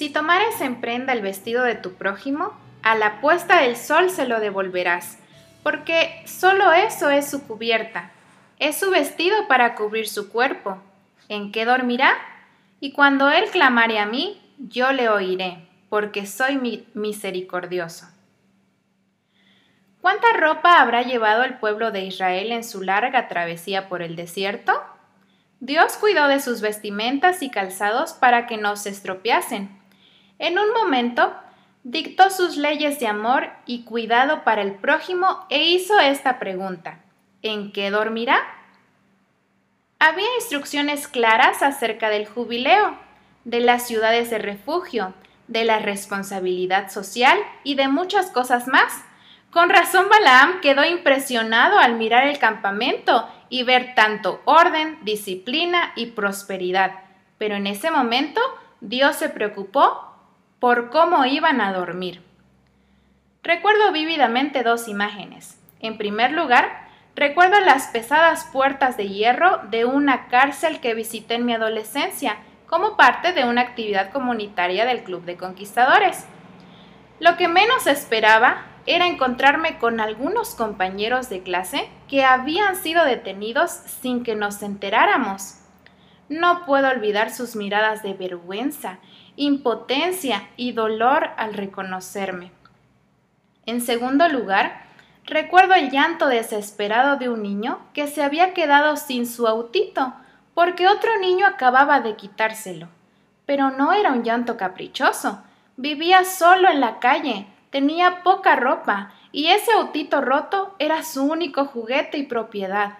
Si tomares en prenda el vestido de tu prójimo, a la puesta del sol se lo devolverás, porque solo eso es su cubierta, es su vestido para cubrir su cuerpo. ¿En qué dormirá? Y cuando él clamare a mí, yo le oiré, porque soy misericordioso. ¿Cuánta ropa habrá llevado el pueblo de Israel en su larga travesía por el desierto? Dios cuidó de sus vestimentas y calzados para que no se estropeasen. En un momento, dictó sus leyes de amor y cuidado para el prójimo e hizo esta pregunta. ¿En qué dormirá? Había instrucciones claras acerca del jubileo, de las ciudades de refugio, de la responsabilidad social y de muchas cosas más. Con razón Balaam quedó impresionado al mirar el campamento y ver tanto orden, disciplina y prosperidad. Pero en ese momento Dios se preocupó por cómo iban a dormir. Recuerdo vívidamente dos imágenes. En primer lugar, recuerdo las pesadas puertas de hierro de una cárcel que visité en mi adolescencia como parte de una actividad comunitaria del Club de Conquistadores. Lo que menos esperaba era encontrarme con algunos compañeros de clase que habían sido detenidos sin que nos enteráramos. No puedo olvidar sus miradas de vergüenza, impotencia y dolor al reconocerme. En segundo lugar, recuerdo el llanto desesperado de un niño que se había quedado sin su autito porque otro niño acababa de quitárselo. Pero no era un llanto caprichoso. Vivía solo en la calle, tenía poca ropa y ese autito roto era su único juguete y propiedad.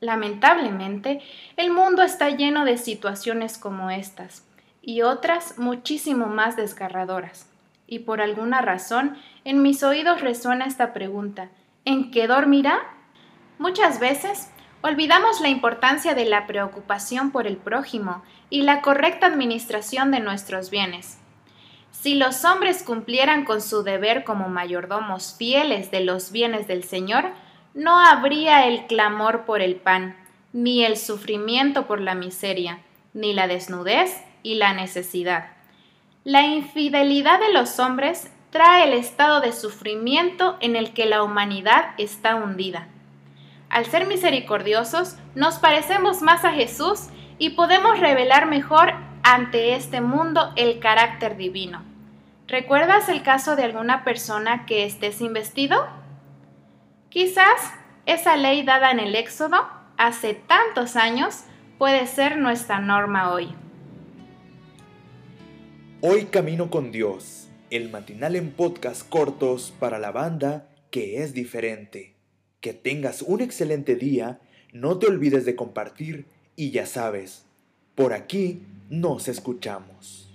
Lamentablemente, el mundo está lleno de situaciones como estas y otras muchísimo más desgarradoras. Y por alguna razón, en mis oídos resuena esta pregunta, ¿en qué dormirá? Muchas veces olvidamos la importancia de la preocupación por el prójimo y la correcta administración de nuestros bienes. Si los hombres cumplieran con su deber como mayordomos fieles de los bienes del Señor, no habría el clamor por el pan, ni el sufrimiento por la miseria, ni la desnudez y la necesidad. La infidelidad de los hombres trae el estado de sufrimiento en el que la humanidad está hundida. Al ser misericordiosos, nos parecemos más a Jesús y podemos revelar mejor ante este mundo el carácter divino. ¿Recuerdas el caso de alguna persona que esté sin vestido? Quizás esa ley dada en el Éxodo hace tantos años puede ser nuestra norma hoy. Hoy Camino con Dios, el matinal en podcast cortos para la banda que es diferente. Que tengas un excelente día, no te olvides de compartir y ya sabes, por aquí nos escuchamos.